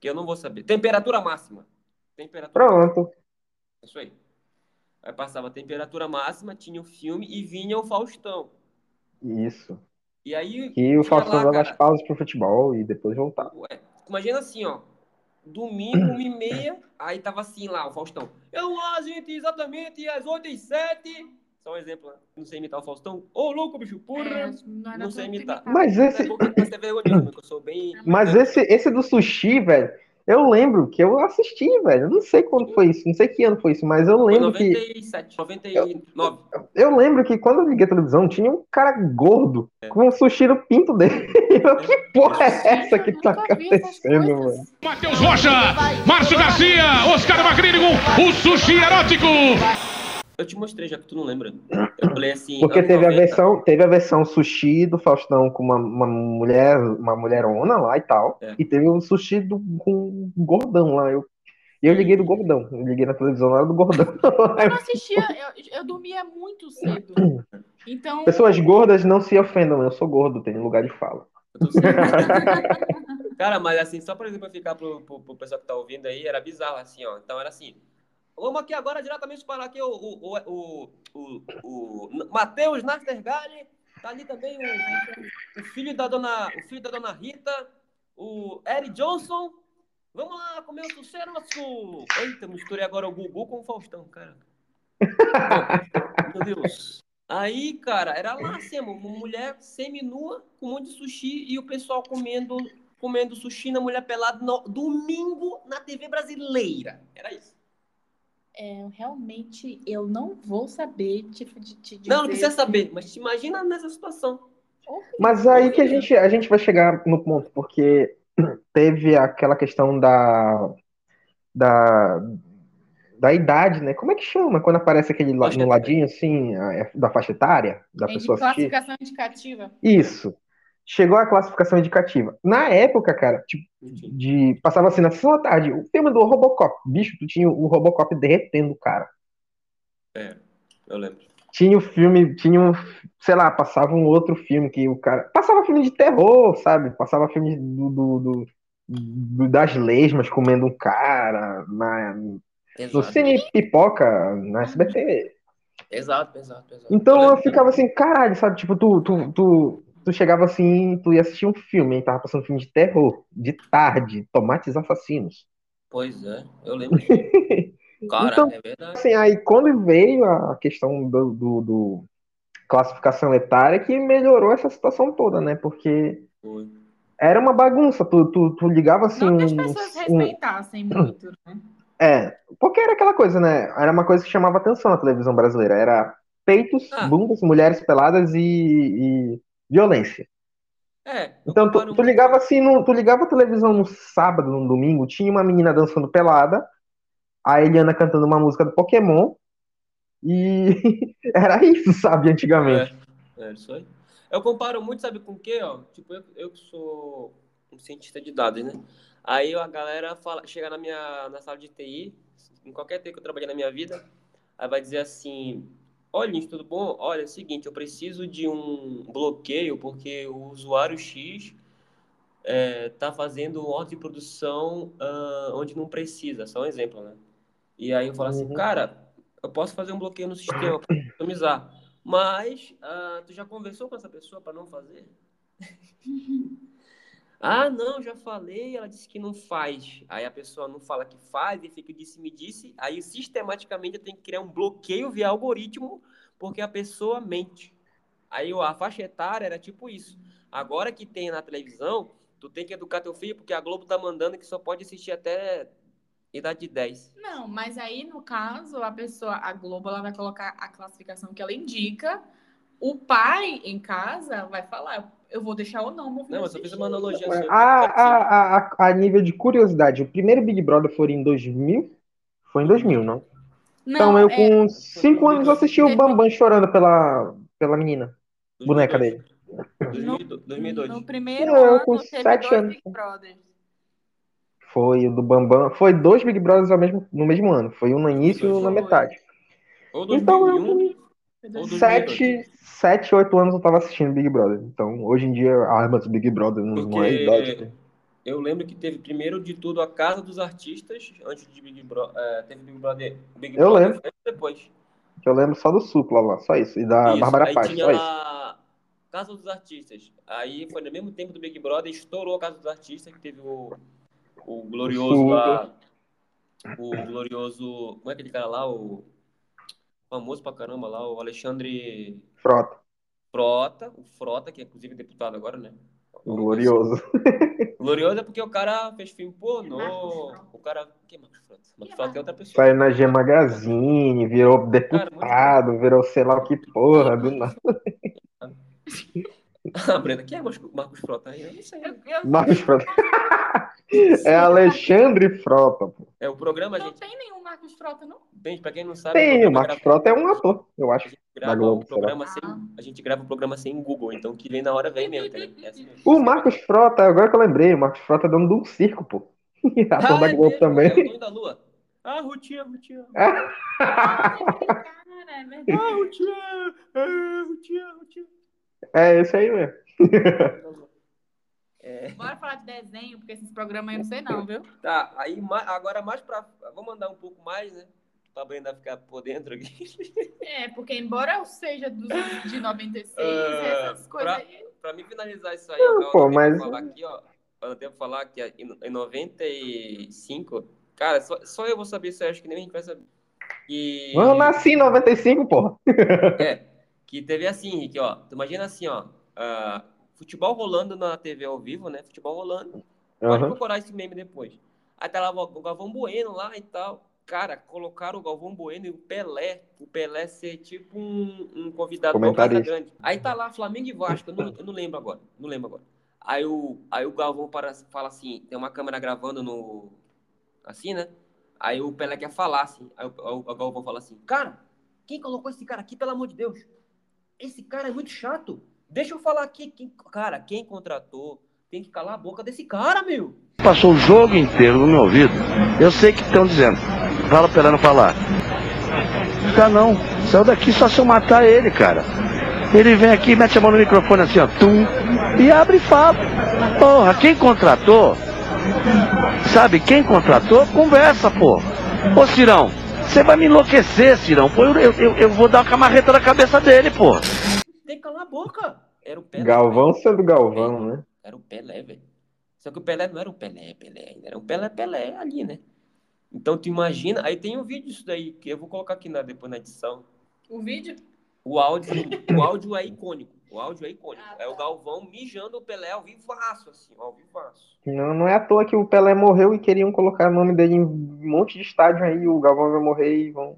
Que eu não vou saber. Temperatura máxima. Temperatura
Pronto.
isso aí. Aí passava a temperatura máxima, tinha o filme e vinha o Faustão.
Isso.
E aí.
E o Faustão dava as pausas pro futebol e depois voltava.
ué, imagina assim, ó. Domingo, uma e meia, aí tava assim lá, o Faustão. Eu lá, gente, exatamente às 8 e 7 Só um exemplo, né? não sei imitar o Faustão. Ô, louco, bicho, porra!
É, não,
não sei imitar.
Mas
É
esse,
você é bem.
mas esse, esse do sushi, velho, eu lembro que eu assisti, velho. Eu não sei quando foi isso, não sei que ano foi isso, mas eu
Foi
lembro que
97, 99.
eu lembro que quando eu liguei a televisão tinha um cara gordo com um sushi no pinto dele. <laughs> Eu, que porra é essa que tá acontecendo, mano?
Matheus Rocha, Márcio Garcia, Oscar Magrini com o sushi erótico.
Eu te mostrei já que tu não lembra. Eu falei assim.
Porque teve a
90.
versão, teve a versão sushi do Faustão com uma, uma mulher, uma mulherona lá e tal.
É.
E teve o sushi do, com um gordão lá. Eu, e eu liguei do gordão. Eu liguei na televisão hora do gordão.
Eu não <laughs> assistia, eu, eu dormia muito cedo. Então.
Pessoas gordas não se ofendam, eu sou gordo, tenho lugar de fala. <laughs>
Cara, mas assim, só por exemplificar pro, pro, pro pessoal que tá ouvindo aí, era bizarro, assim, ó. Então era assim. Vamos aqui agora diretamente para aqui o, o, o, o, o, Matheus Nastergalli, tá ali também o, o filho da dona, o filho da dona Rita, o Eric Johnson. Vamos lá comer o sushi nosso. Eita, misturei agora o Gugu com o Faustão, cara. <laughs> Meu Deus. Aí, cara, era lá assim, uma mulher semi-nua com um monte de sushi e o pessoal comendo, comendo sushi na mulher pelada no domingo na TV brasileira. Era isso.
É, realmente eu não vou saber te, te, te dizer.
Não, não precisa saber, mas te imagina nessa situação.
Mas aí que a gente, a gente vai chegar no ponto, porque <clears throat> teve aquela questão da, da, da idade, né? Como é que chama quando aparece aquele
Faixa
no ladinho assim, a- da faixa etária da
É de
pessoa assistir?
classificação indicativa.
Isso. Chegou a classificação indicativa. Na época, cara, tipo, de passava assim na sessão da tarde, o filme do Robocop, bicho, tu tinha o Robocop derretendo o cara.
É, eu lembro.
Tinha o filme, tinha um, sei lá, passava um outro filme que o cara. Passava filme de terror, sabe? Passava filme do, do- do- do- das lesmas comendo um cara na, no
Exato,
Cine Pipoca, na SBT.
exato, exato. exato.
Então
Eu
eu ficava assim, caralho, sabe? Tipo, tu, tu, tu, tu chegava assim, tu ia assistir um filme, hein? Tava passando um filme de terror, de tarde, tomates assassinos.
Pois é, eu lembro. <laughs> Cara,
Então,
é verdade.
Assim, aí quando veio a questão do, do- do classificação etária, que melhorou essa situação toda, né? Porque
Foi.
era uma bagunça, tu, tu, tu ligava assim.
Não que as
um-
pessoas
um-
respeitassem muito, né?
É, porque era aquela coisa, né? Era uma coisa que chamava atenção na televisão brasileira. Era peitos,
Ah.
bundas, mulheres peladas e, e violência.
É,
Então, tu, tu ligava assim, no, tu ligava a televisão no sábado, no domingo, tinha uma menina dançando pelada, a Eliana cantando uma música do Pokémon, e <laughs> era isso, sabe, antigamente.
É, é isso aí. Eu comparo muito, sabe com o quê, ó? Tipo, eu, eu que sou um cientista de dados, né? Aí a galera fala, chega na minha na sala de TI, em qualquer TI que eu trabalhei na minha vida, aí vai dizer assim: Olha, Lins, tudo bom? Olha, é o seguinte, eu preciso de um bloqueio porque o usuário X é, tá fazendo ordem de produção ah, onde não precisa, só um exemplo, né? E aí eu falo assim,
Uhum.
cara, eu posso fazer um bloqueio no sistema para customizar, mas ah, tu já conversou com essa pessoa para não fazer? <laughs> ah, não, já falei, ela disse que não faz. Aí a pessoa não fala que faz e fica disse me disse, aí sistematicamente eu tenho que criar um bloqueio via algoritmo porque a pessoa mente. Aí a faixa etária era tipo isso. Agora que tem na televisão, tu tem que educar teu filho porque a Globo tá mandando que só pode assistir até idade de 10.
Não, mas aí, no caso, a pessoa, a Globo, ela vai colocar a classificação que ela indica. O pai, em casa, vai falar, eu vou deixar ou não
Não, eu só fiz uma analogia
A,
sobre
a, a, a- a nível de curiosidade, o primeiro Big Brother foi em 2000? Foi em 2000, não? Então
Não,
eu
é,
com 5 anos eu assisti o Bambam chorando pela, pela menina, boneca
2002.
dele.
2002. 2002.
no primeiro
Não, eu
ano
com
teve
sete
dois
anos.
Big Brothers.
Foi o do Bambam. Foi dois Big Brothers ao mesmo, no mesmo ano. Foi um no início e um na metade.
Ou
Então,
2001,
Foi
ou
2002.
2002.
Sete, sete, oito anos eu tava assistindo Big Brother. Então, hoje em dia, ah, mas Big Brother não, não é idade.
Porque eu lembro que teve primeiro de tudo a Casa dos Artistas, antes de Big Brother. teve Big Brother. Big
Eu
Brother
lembro.
depois.
Que eu lembro só do Supla lá, só isso. E da
Isso,
Bárbara
aí
Paz,
tinha
só isso.
Casa dos Artistas. Aí foi no mesmo tempo do Big Brother, estourou a Casa dos Artistas, que teve o, o glorioso lá. O glorioso. Como é aquele cara lá? O famoso pra caramba lá, o Alexandre
Frota.
Frota. O Frota, que é inclusive deputado agora, né?
Glorioso.
Glorioso é porque o cara fez filme pornô. O cara. Quem é Marcos Frota? Marcos Frota é outra pessoa.
Saiu na G Magazine, virou deputado, virou sei lá o que porra, do nada. <laughs>
Ah, Brenda, quem é Marcos Frota aí? Eu não sei.
Marcos Frota. <laughs> É Alexandre Frota, pô.
É o programa,
Não
gente.
tem nenhum Marcos Frota, não?
Bem, pra quem não sabe.
Tem, o Marcos
grava-
Frota é um ator, eu acho.
A gente grava
Globo,
o programa
será?
sem. A gente grava o programa sem Google, então o que vem na hora vem mesmo, entendeu? É assim.
O Marcos Frota, agora que eu lembrei, o Marcos Frota é dono de um circo, pô. <laughs> Ator da
é
Globo
mesmo,
também.
É o dono da lua. Ah, Rutinha, Rutinha.
É <laughs> verdade.
Ah, Rutinha. Ah, Rutinha, Rutinha.
É esse aí mesmo. <laughs>
É.
Bora falar de desenho, porque esses programas aí eu não sei não, viu?
Tá, aí agora mais pra. Vou mandar um pouco mais, né? Pra Brenda ficar por dentro aqui. <laughs>
É, porque embora eu seja dos de 96,
Ah,
essas coisas
pra-
aí...
Pra mim finalizar isso aí,
Não,
eu
pô, mas-
falar aqui, ó. Eu devo falar que em em 95, cara, só, só eu vou saber isso aí, acho que nem a gente vai saber. E,
Eu nasci em 95, porra.
é, que teve assim, Henrique, ó. Tu imagina assim, ó. ah, futebol rolando na TV ao vivo, né? Futebol rolando. Pode
Aham.
procurar esse meme depois. Aí tá lá o Galvão Bueno lá e tal. Cara, colocaram o Galvão Bueno e o Pelé. O Pelé ser tipo um, um convidado do. Grande. Aí tá lá Flamengo e Vasco. Eu não, eu não lembro agora. Não lembro agora. Aí o, aí o Galvão para, fala assim: tem uma câmera gravando no. Assim, né? Aí o Pelé quer falar assim. Aí o, o, o Galvão fala assim: Cara, quem colocou esse cara aqui, pelo amor de Deus? Esse cara é muito chato. Deixa eu falar aqui. Quem, cara, quem contratou tem que calar a boca desse cara, meu.
Passou o jogo inteiro no meu ouvido. Eu sei o que estão dizendo. Fala pra ela não falar. Fica não. Saiu daqui só se eu matar ele, cara. Ele vem aqui, mete a mão no microfone assim, ó. Tum, e abre e fala. Porra, quem contratou? Sabe, quem contratou, conversa, pô. Ô, Cirão, você vai me enlouquecer, Cirão. Pô, eu, eu, eu vou dar uma camarreta na cabeça dele, pô.
Tem que calar a boca. Era o Pelé.
Galvão
velho.
sendo Galvão, né?
Era o Pelé, velho. Só que o Pelé não era o Pelé, Pelé ainda. Era o Pelé, Pelé ali, né? Então, tu imagina. Aí tem um vídeo disso daí, que eu vou colocar aqui na, depois na edição.
O vídeo?
O áudio, o áudio é icônico. O áudio é icônico. É o Galvão mijando o Pelé ao vivaço, assim, ao vivaço.
Não, não é à toa que o Pelé morreu e queriam colocar o nome dele em um monte de estádio aí, o Galvão vai morrer e vão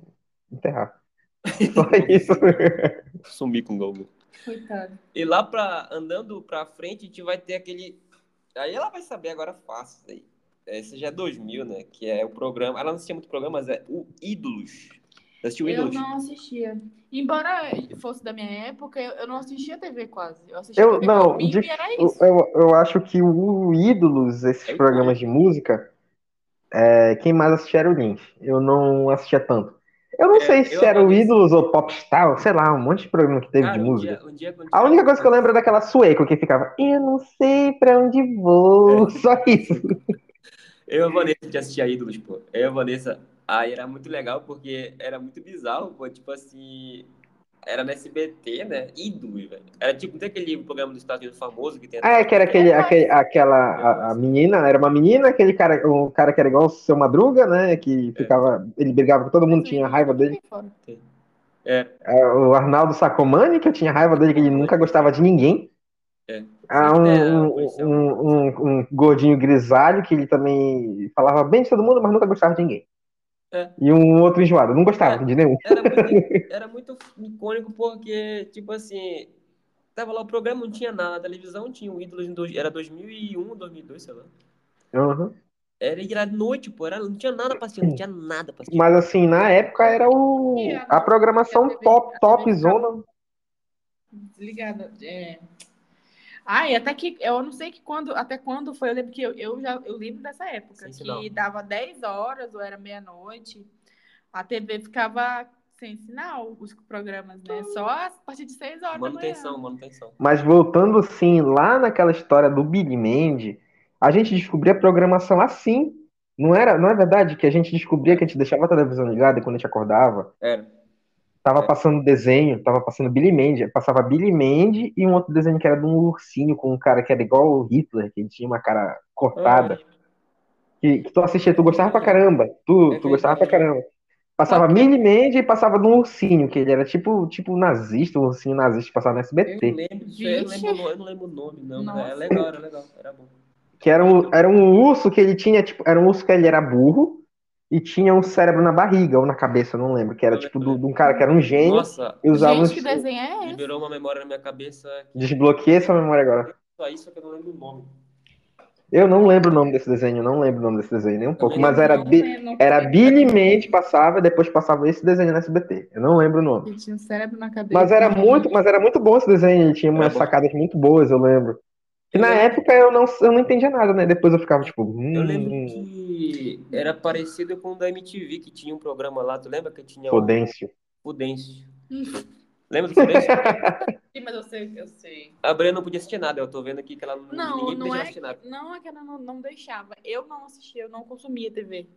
enterrar. <laughs> Só isso.
Sumi com o Galvão.
Coitado.
E lá pra, andando pra frente, a gente vai ter aquele. Aí ela vai saber agora fácil isso aí. Esse já é 2000, né? Que é o programa. Ela não assistia muito programa, mas é o Ídolos. Você assistiu
Eu
Ídolos?
não assistia. Embora fosse da minha época, eu eu não assistia TV quase. Eu assistia
Eu,
TV
não, de-
e era
eu,
isso.
eu, eu acho que o Ídolos, esses
É
programas de música, é, quem mais assistia era o Lynch. Eu não assistia tanto. Eu não
É,
sei se era o Ídolos ou Popstar, sei lá, um monte de programa que teve de
um
música.
dia, um dia quando
A única coisa que eu lembro é daquela sueco que ficava, eu não sei pra onde vou, <laughs> só isso.
Eu e a Vanessa a gente assistia Ídolos, pô. Eu e a Vanessa. Aí era muito legal porque era muito bizarro, pô. Tipo assim. Era no SBT, né? Ídolos, velho. Era tipo, não tem aquele programa dos Estados Unidos famoso que tem.
Ah, é que era aquele, aquele, aquela, a, a menina, era uma menina, aquele cara, um cara que era igual o seu Madruga, né, que ficava, ele brigava com todo mundo, tinha raiva dele.
É.
É, O Arnaldo Sacomani, que eu tinha raiva dele, que ele nunca gostava de ninguém.
É.
Ah, um, um, um, um- um gordinho grisalho, que ele também falava bem de todo mundo, mas nunca gostava de ninguém.
É.
E um outro enjoado, não gostava de nenhum.
Era muito, <laughs> era muito icônico porque, tipo assim, tava lá o programa, não tinha nada, a televisão tinha o Ídolos, em dois, era 2001, 2002, sei lá.
Uhum.
Era, era noite, pô, era, não tinha nada pra assistir, não tinha nada pra assistir.
Mas assim, na época era o, a programação top, top zona.
Desligada. É... Ah, e até que eu não sei que quando, até quando foi, eu lembro que eu, eu já eu lembro dessa época,
Sem
que
sinal.
dava 10 horas ou era meia-noite, a TV ficava sem sinal, os programas, né? Só a partir de 6 horas
Manutenção,
da manhã.
manutenção.
Mas voltando assim, lá naquela história do Billy Mandy, a gente descobria a programação assim. Não era, não é verdade que a gente descobria que a gente deixava a televisão ligada e quando a gente acordava,
Era.
Tava passando desenho, tava passando Billy Mandy, passava Billy Mandy e um outro desenho que era de um ursinho com um cara que era igual o Hitler, que ele tinha uma cara cortada. Que, que tu assistia, tu gostava pra caramba. Tu, tu gostava pra caramba. Passava Billy Mandy e passava de um ursinho, que ele era tipo, tipo nazista, um ursinho nazista que passava no
Eu
SBT.
não lembro disso, eu não lembro, o nome- eu não lembro o nome, não.
Nossa.
É legal, era legal, era bom.
Que era um, era um urso que ele tinha, tipo, era um urso que ele era burro e tinha um cérebro na barriga ou na cabeça, eu não lembro. Que era tipo do- de um cara que era um gênio
Nossa,
e usava uns.
Gente, que desenho é esse?
liberou uma memória na minha cabeça.
Desbloqueei essa memória agora.
Só isso que eu não lembro o nome.
Eu não lembro o nome desse desenho, não lembro o nome desse desenho nem um pouco. Mas era,
não
Bi-
não
era. Billy Mandy passava, depois passava esse desenho no SBT. Eu não lembro o nome.
Ele tinha um cérebro na cabeça.
Mas era muito, mas era muito bom esse desenho, ele tinha umas sacadas muito boas, eu lembro. E na época eu não, eu não entendia nada, né? Depois eu ficava tipo,
Eu lembro
hum,
que era parecido com o da MTV, que tinha um programa lá, tu lembra que tinha o
Fodêncio.
Fudêncio. Lembra do Fudêncio? <laughs>
Sim, mas eu sei, eu sei.
A Brena não podia assistir nada, eu tô vendo aqui que ela não,
Não,
ninguém
não
deixava
é,
assistir nada.
não é que ela não, não deixava. Eu não assistia, eu não consumia TV.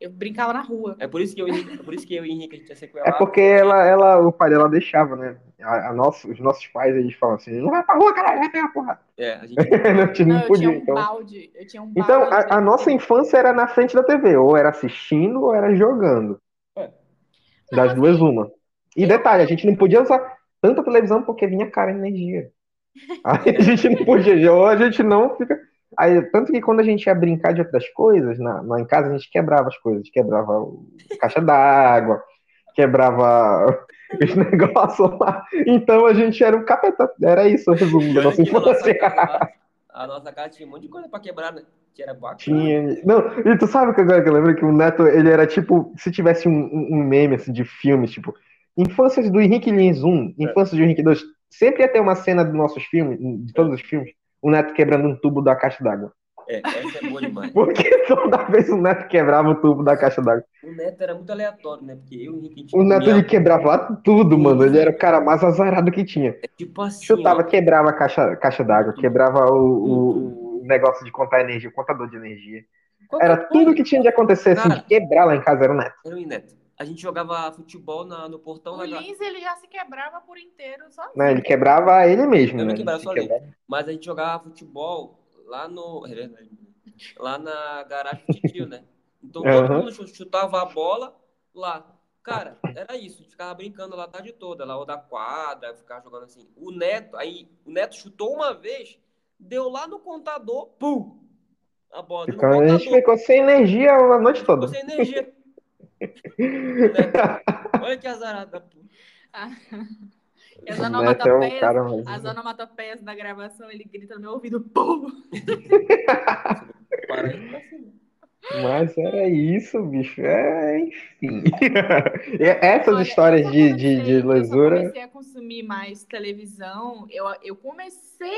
Eu brincava na rua.
É por isso que eu, e o Henrique- é por isso que eu e Henrique a gente ia
É
sequelar.
porque ela, ela, o pai dela deixava, né? A, a nosso, os nossos pais, eles falam assim, não vai pra rua, caralho, vai pegar porra.
É, a gente <laughs>
a gente não,
Não, eu
podia,
tinha um
então.
balde. Eu tinha um.
Então, a, a nossa infância era na frente da TV, ou era assistindo, ou era jogando.
É.
Das duas, uma. E detalhe, a gente não podia usar tanta televisão porque vinha cara de energia. <laughs> Aí a gente não podia, ou a gente não fica. Aí, tanto que quando a gente ia brincar de outras coisas, na, lá em casa a gente quebrava as coisas, quebrava caixa d'água, quebrava <laughs> os negócios lá. Então a gente era um capeta. Era isso o resumo da nossa
na nossa
infância.
a nossa casa tinha um monte de coisa pra quebrar, né? Que era bacana.
Tinha. Não, e tu sabe que agora que eu lembro que o Neto, ele era tipo, se tivesse um, um- meme assim de filmes, tipo, infâncias do Henrique Lins 1, infâncias do Henrique 2, sempre ia ter uma cena dos nossos filmes, de todos os filmes, o Neto quebrando um tubo da caixa d'água.
É, essa é boa demais.
Porque toda vez o Neto quebrava o tubo da caixa d'água.
O Neto era muito aleatório, né? Porque eu e o Henrique
O Neto ele quebrava tudo, mano. Ele era o cara mais azarado que tinha.
Tipo assim,
Chutava,
ó,
quebrava a caixa, caixa d'água, quebrava o, o- o negócio de contar energia, o contador de energia.
qualquer
Era
coisa.
tudo que tinha de acontecer, assim, de
Cara.
quebrar lá em casa era o Neto.
Era o Neto. a gente jogava futebol na, no portão
O Lins, ele já se quebrava por inteiro sozinho.
Não, ele quebrava ele mesmo,
Eu
né?
quebrava
Ele
sozinho.
quebrava.
Mas a gente jogava futebol lá no. é verdade. Lá na garagem do tio, né? Então todo
Aham.
mundo chu- chutava a bola lá. Cara, era isso. A gente ficava brincando lá a tarde toda, lá o da quadra, ficava jogando assim. O Neto, aí o Neto chutou uma vez, deu lá no contador, pum! A bola
Então a gente ficou sem energia a noite toda.
Ficou sem energia. <laughs> Olha que azarada. pô.
E as
O Neto é um
onomatopeias, as onomatopeias da gravação, ele grita no meu ouvido, pum! <laughs>
Mas era isso, bicho. É, enfim. <laughs> E Essas
Olha,
histórias
eu só
de, de, de
comecei- Eu
lesura.
comecei a consumir mais televisão. Eu, eu comecei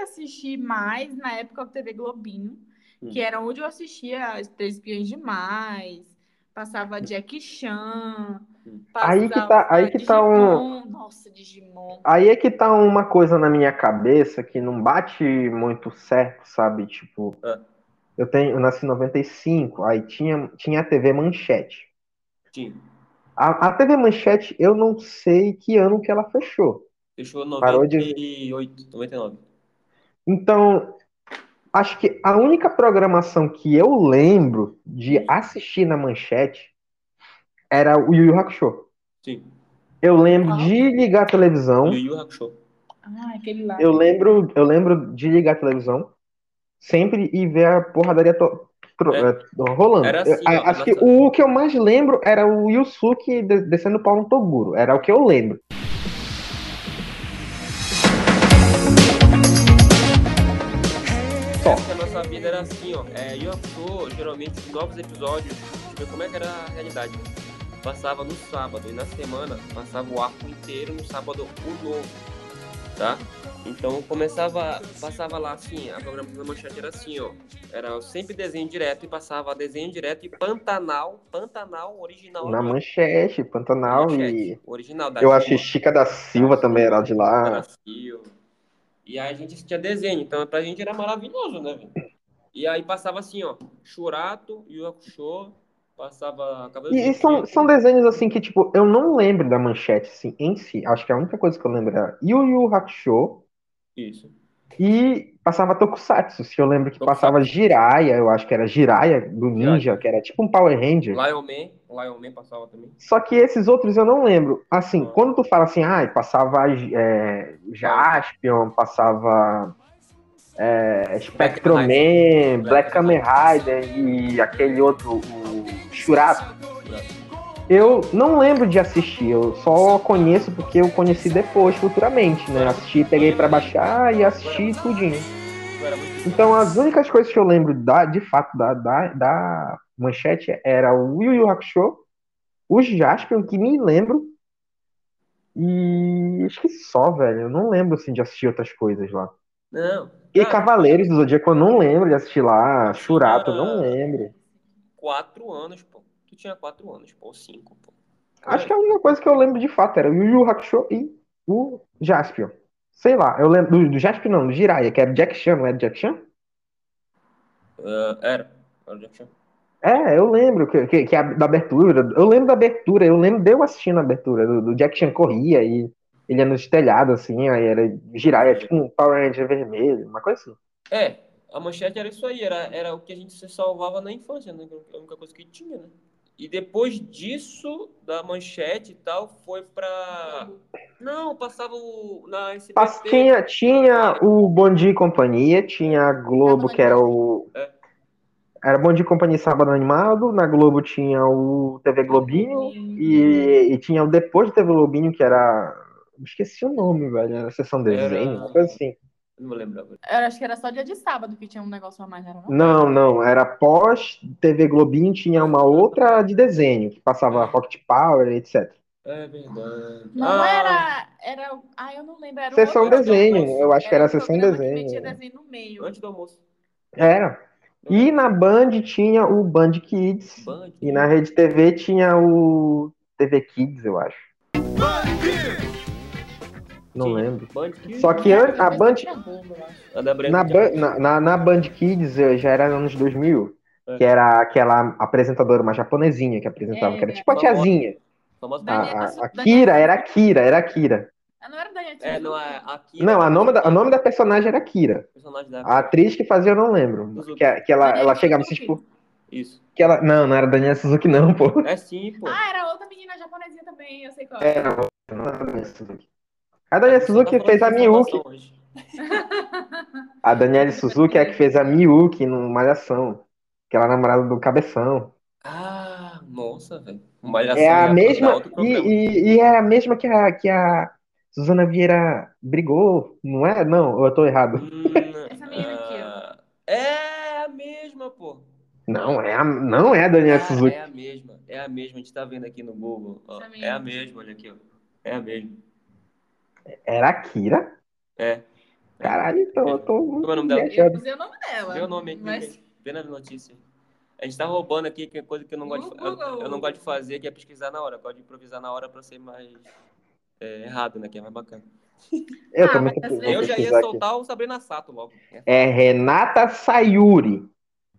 a assistir mais na época do TV Globinho,
Hum.
que era onde eu assistia as Três Espiãs Demais, passava Jack Chan,
Aí que tá- aí que tá um-.
Nossa, Digimon.
Aí é que tá uma coisa na minha cabeça que não bate muito certo, sabe? Tipo,
Ah.
eu tenho, eu nasci em 95, aí tinha, tinha a TV Manchete.
Sim.
A, a TV Manchete, eu não sei que ano que ela fechou.
Fechou
de-
98, 99.
Então, acho que a única programação que eu lembro de assistir na Manchete era o Yu Yu Hakusho.
Sim.
Eu lembro de ligar a televisão.
Yu Yu Hakusho.
Ah, aquele lá.
Eu lembro, eu lembro de ligar a televisão sempre e ver a porradaria to- tro-
É.
eh, rolando.
Era
Eu-
assim,
a-
ó,
acho que
nossa-
o que eu mais lembro era o Yusuke de- descendo o pau no Toguro. Era o que eu lembro. Só.
Essa nossa vida era assim, ó. É, Yu Yu Hakusho, geralmente, os novos episódios, deixa eu ver como é que era a realidade. Passava no sábado e na semana passava o arco inteiro no sábado o novo, tá? Então começava, passava lá assim, a programação da manchete era assim, ó. Era sempre desenho direto e passava desenho direto e Pantanal, Pantanal original.
Na. Manchete, Pantanal
Manchete,
e.
original da
Eu
Dilma.
assisti Chica da Silva também, era de lá.
Brasil. E aí a gente assistia desenho, então pra gente era maravilhoso, né, velho? E aí passava assim, ó, Churato, Yu Hakusho, passava
E, e são, são desenhos assim que, tipo, eu não lembro da manchete assim, em si. Acho que a única coisa que eu lembro era Yu Yu Hakusho
Isso.
e passava Tokusatsu. Se eu lembro que
Tokusatsu.
passava Jiraiya, eu acho que era Jiraiya do Ninja, que era tipo um Power Ranger.
Lion Man, Lion Man passava também.
Só que esses outros eu não lembro. Assim, quando tu fala assim, ah, passava é, Jaspion, passava é, Spectroman, Black Kamen Rider e aquele outro, o Shurato. Eu não lembro de assistir, eu só conheço porque eu conheci depois, futuramente, né? Assisti, peguei pra baixar e assisti tudinho. Então as únicas coisas que eu lembro da, de fato da, da, da manchete era o Yu Yu Hakusho, o Jaspion, que me lembro, e acho que só, velho. Eu não lembro assim de assistir outras coisas lá.
Não.
E
cara,
Cavaleiros do Zodíaco eu não lembro de assistir lá, Shurato eu não lembro.
Quatro anos, pô. Tu tinha quatro anos, pô, ou cinco, pô.
Acho que a única coisa que eu lembro de fato era o Yu Yu Hakusho e o Jaspion. Sei lá, eu lembro do, do Jaspion não, do Jiraiya, que era Jack Chan, não era Jack Chan?
Ah, era. Era o Jack Chan.
É, eu lembro que, que, que a, da abertura. Eu lembro da abertura, eu lembro de eu assistindo a abertura. Do, do Jack Chan corria e ele ia nos telhados, assim, aí era Jiraiya, tipo um Power Ranger vermelho, uma coisa assim.
É, a manchete era isso aí, era, era o que a gente se salvava na infância, né? A única coisa que tinha, né? E depois disso, da manchete e tal, foi pra. Não, passava o. Na SBT.
Tinha, tinha o Bom Dia e Companhia, tinha a Globo, que era o.
É.
Era Bom Dia e Companhia Sábado Animado, na Globo tinha o TV Globinho, e, e tinha o depois do TV Globinho, que era. Esqueci o nome, velho, era a sessão desenho, uma coisa assim.
Não me lembro agora.
Eu acho que era só dia de sábado que tinha um negócio a mais, não era não?
Não, não, era pós TV Globinho, tinha uma outra de desenho, que passava Rocket Power, etc.
É verdade.
Não
Ah,
era, era... Ah, eu não lembro. Era um
Sessão
outro
desenho,
programa.
eu acho que era
um
sessão
que
desenho.
metia desenho no meio.
Antes do almoço.
Era. E na Band tinha o Band Kids.
Band
E na Rede TV tinha o TV Kids, eu acho. Não lembro.
Band Kids.
Só que an- a Band.
A da Branca
Na,
tinha-
Ban- na, na, na Band Kids eh, já era anos 2000. que era aquela apresentadora, uma japonesinha que apresentava, que era tipo a tiazinha.
Famosa
A, a, a Kira, era a Kira, era a Kira.
Ah, não era Daniela
É, não é. Aqui
Não, a nome, da, o nome da personagem era Kira.
personagem da.
A atriz que fazia eu não lembro. Que, que ela, ela chegava assim, tipo.
Isso.
Que ela, não, não era Daniela Suzuki, não, pô.
É sim, pô.
Ah, era outra menina japonesinha também, eu sei qual.
É, não, não era Daniela Suzuki. A Daniela Suzuki
Tá
fez a Miyuki. A Daniela Suzuki é a que fez a Miyuki no Malhação. Que ela é namorada do Cabeção.
Ah, nossa, velho. Malhação
É a mesma. E, e, e é a mesma que a, que a Suzana Vieira brigou, não é? Não, eu tô errado.
Hum,
Essa menina aqui, ó.
ah, É a mesma, pô.
Não, é a, não é a Daniela
Cara,
Suzuki.
é a mesma. É a mesma. A gente tá vendo aqui no Google. ó. É a mesma, olha aqui, ó. É a mesma.
Era a Kira?
É.
Caralho, então eu tô
Como é o nome dela?
Eu usei o nome dela.
Vê o nome aqui,
Mas
vê na notícia. A gente tá roubando aqui, que é coisa que eu não gosto de, eu, eu não gosto de fazer, que é pesquisar na hora. Eu gosto de improvisar na hora pra ser mais é, errado, né? Que é mais bacana.
Eu
Ah,
também
Eu já ia
pesquisar aqui.
soltar o Sabrina Sato logo.
É Renata Sayuri.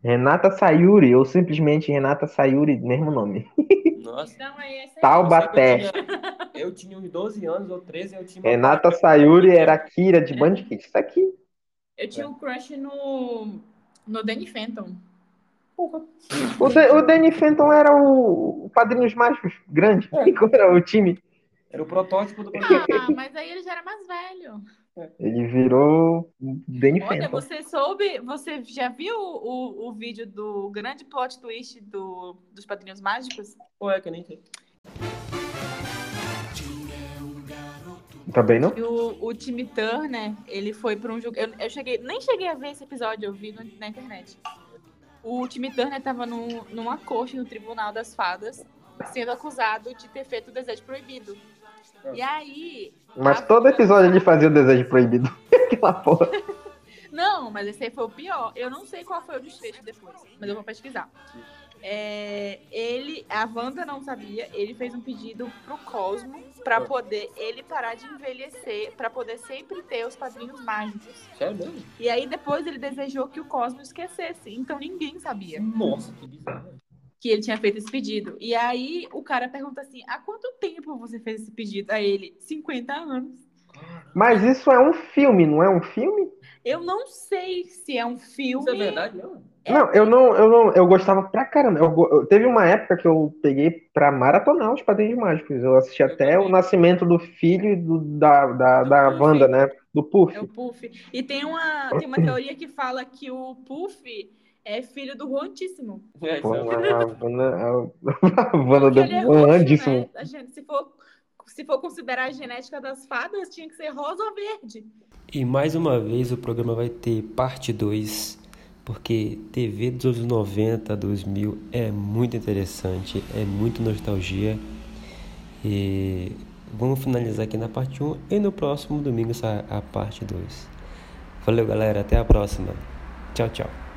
Renata Sayuri, ou simplesmente Renata Sayuri, mesmo nome.
Nossa.
então aí aí.
Taubaté.
Eu tinha, eu tinha uns 12 anos ou 13, eu tinha
Renata. Sayuri era a Kira de Band Kids. Isso aqui.
Eu tinha um crush no. no Danny Fenton.
O, Da- o Danny Fenton era o, o Padrinhos Mágicos grande. <laughs> Qual era o time?
Era o protótipo do.
Ah, mas aí ele já era mais velho.
Ele virou Danny
Olha,
Fenton.
você soube, você já viu o, o vídeo do grande plot twist do, dos Padrinhos Mágicos?
Pô, é que eu nem sei.
Também não?
E o, o Timmy Turner, ele foi para um jogo. Eu, eu cheguei, nem cheguei a ver esse episódio, eu vi no- na internet. O Timmy Turner tava num, numa corte no Tribunal das Fadas, sendo acusado de ter feito o desejo proibido. E aí.
Mas todo episódio ele fazia o desejo proibido. <laughs> <laughs> Aquela porra.
Não, mas esse aí foi o pior. Eu não sei qual foi o desfecho depois, mas eu vou pesquisar. É, ele, a Wanda não sabia, ele fez um pedido pro Cosmo pra poder ele parar de envelhecer, pra poder sempre ter os padrinhos mágicos.
Sério mesmo?
E aí depois ele desejou que o Cosmo esquecesse, então ninguém sabia
Nossa, que bizarro.
Que ele tinha feito esse pedido. E aí o cara pergunta assim: há quanto tempo você fez esse pedido? A ele, 50 anos.
Mas isso é um filme, não é um filme?
Eu não sei se é um filme.
Isso é verdade mesmo?
Não, eu não, eu não, eu gostava pra caramba. Eu, eu- teve uma época que eu peguei pra maratonar os Padrinhos Mágicos. Eu assisti até o nascimento do filho do- da, da,
Do
da
Puff.
Wanda, né? Do Puff.
É o Puff. E tem uma, tem uma teoria que fala que o Puff é filho do Rontíssimo.
É,
Pô, a,
é...
é
do
roxo,
Andíssimo.
né? Gente, se, for, se for considerar a genética das fadas, tinha que ser rosa ou verde.
E mais uma vez o programa vai ter parte 2, porque TV dos anos 90, 2000 é muito interessante, é muito nostalgia. E vamos finalizar aqui na parte 1 e no próximo domingo sai a parte 2. Valeu, galera, até a próxima. Tchau, tchau.